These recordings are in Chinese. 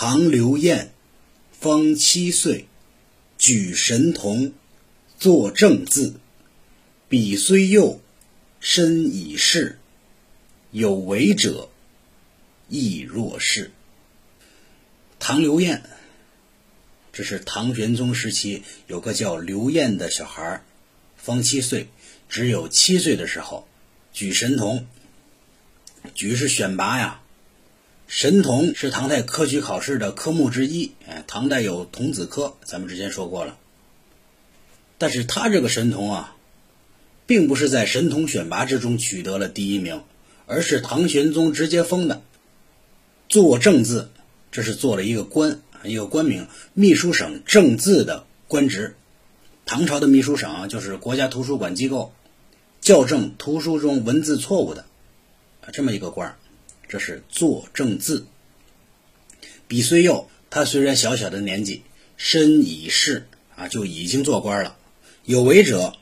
唐刘晏，方七岁，举神童，作正字。笔虽幼，身已仕。有为者，亦若是。唐刘晏，这是唐玄宗时期有个叫刘晏的小孩儿，方七岁，只有七岁的时候，举神童。举是选拔呀，神童是唐代科举考试的科目之一。哎，唐代有童子科，咱们之前说过了。但是他这个神童啊，并不是在神童选拔之中取得了第一名，而是唐玄宗直接封的。做正字，这是做了一个官，一个官名，秘书省正字的官职。唐朝的秘书省啊，就是国家图书馆机构，校正图书中文字错误的。这么一个官儿，这是做正字。笔虽幼，他虽然小小的年纪，身已仕啊，就已经做官了。有为者，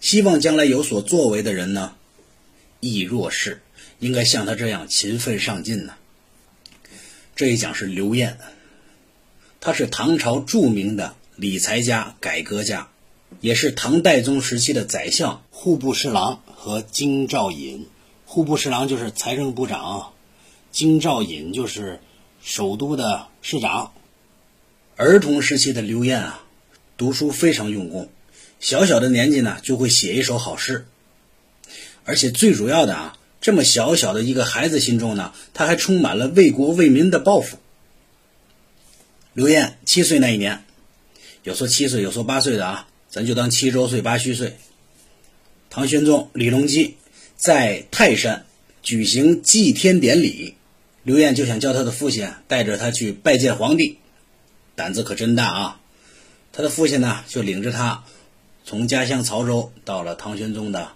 希望将来有所作为的人呢，亦若是，应该像他这样勤奋上进呢。这一讲是刘晏，他是唐朝著名的理财家、改革家，也是唐代宗时期的宰相、户部侍郎和京兆尹。户部侍郎就是财政部长，京兆尹就是首都的市长。儿童时期的刘晏啊，读书非常用功，小小的年纪呢就会写一手好诗。而且最主要的啊，这么小小的一个孩子心中呢，他还充满了为国为民的抱负。刘晏七岁那一年，有说七岁，有说八岁的啊，咱就当七周岁、八虚岁。唐玄宗李隆基。在泰山举行祭天典礼，刘晏就想叫他的父亲带着他去拜见皇帝，胆子可真大啊！他的父亲呢，就领着他从家乡曹州到了唐玄宗的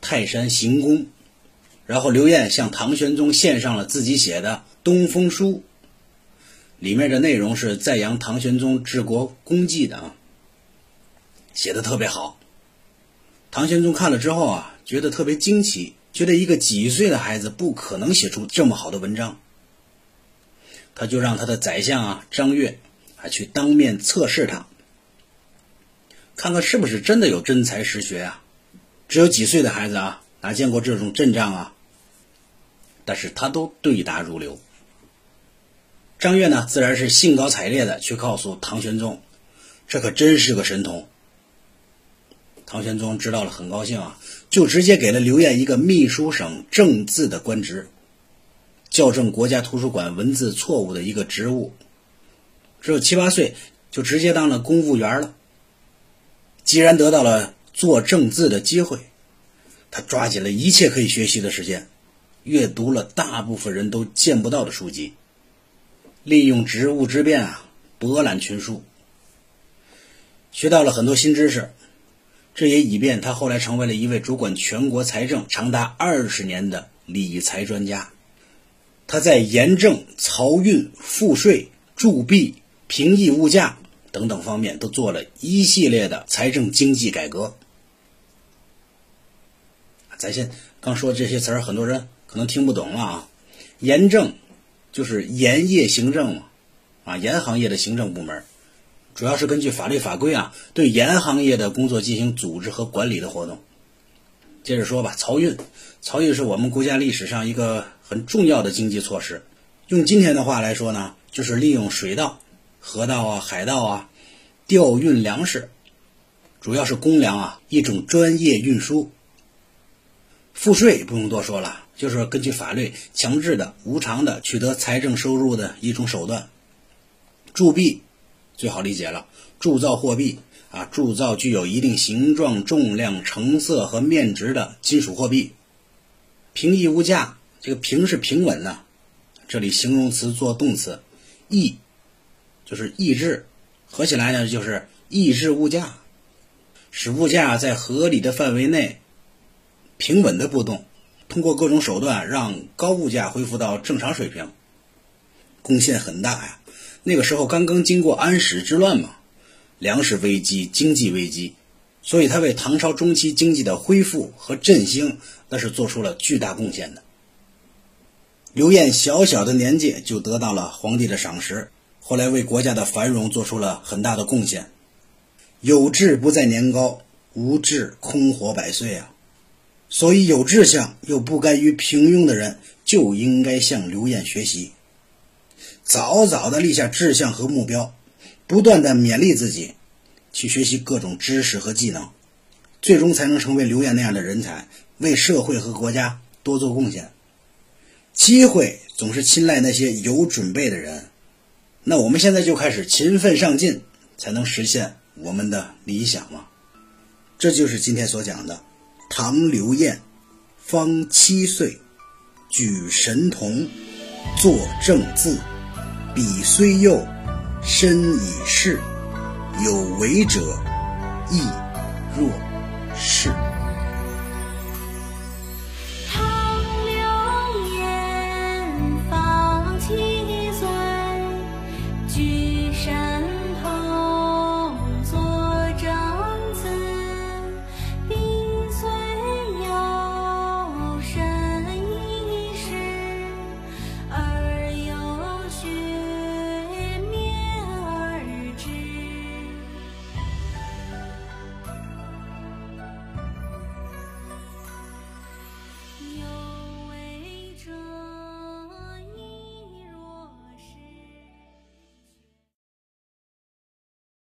泰山行宫，然后刘晏向唐玄宗献上了自己写的《东风书》，里面的内容是赞扬唐玄宗治国功绩的啊，写的特别好。唐玄宗看了之后啊。觉得特别惊奇，觉得一个几岁的孩子不可能写出这么好的文章，他就让他的宰相啊张悦啊去当面测试他，看看是不是真的有真才实学啊。只有几岁的孩子啊，哪见过这种阵仗啊？但是他都对答如流。张悦呢，自然是兴高采烈的去告诉唐玄宗，这可真是个神童。唐玄宗知道了，很高兴啊，就直接给了刘晏一个秘书省正字的官职，校正国家图书馆文字错误的一个职务。只有七八岁，就直接当了公务员了。既然得到了做正字的机会，他抓紧了一切可以学习的时间，阅读了大部分人都见不到的书籍，利用职务之便啊，博览群书，学到了很多新知识。这也以便他后来成为了一位主管全国财政长达二十年的理财专家。他在严政、漕运、赋税、铸币、平抑物价等等方面都做了一系列的财政经济改革。咱先刚说这些词儿，很多人可能听不懂了啊。严政就是盐业行政嘛，啊，盐行业的行政部门。主要是根据法律法规啊，对盐行业的工作进行组织和管理的活动。接着说吧，漕运，漕运是我们国家历史上一个很重要的经济措施。用今天的话来说呢，就是利用水道、河道啊、海道啊，调运粮食，主要是公粮啊，一种专业运输。赋税不用多说了，就是根据法律强制的、无偿的取得财政收入的一种手段。铸币。最好理解了，铸造货币啊，铸造具有一定形状、重量、成色和面值的金属货币。平抑物价，这个平是平稳的，这里形容词做动词，抑就是抑制，合起来呢就是抑制物价，使物价在合理的范围内平稳的波动，通过各种手段让高物价恢复到正常水平，贡献很大呀。那个时候刚刚经过安史之乱嘛，粮食危机、经济危机，所以他为唐朝中期经济的恢复和振兴那是做出了巨大贡献的。刘晏小小的年纪就得到了皇帝的赏识，后来为国家的繁荣做出了很大的贡献。有志不在年高，无志空活百岁啊！所以有志向又不甘于平庸的人，就应该向刘晏学习，早早的立下志向和目标，不断的勉励自己，去学习各种知识和技能，最终才能成为刘晏那样的人才，为社会和国家多做贡献。机会总是青睐那些有准备的人，那我们现在就开始勤奋上进，才能实现我们的理想吗。这就是今天所讲的。唐刘晏，方七岁，举神童，作正字。彼虽幼，身已逝。有为者亦若是。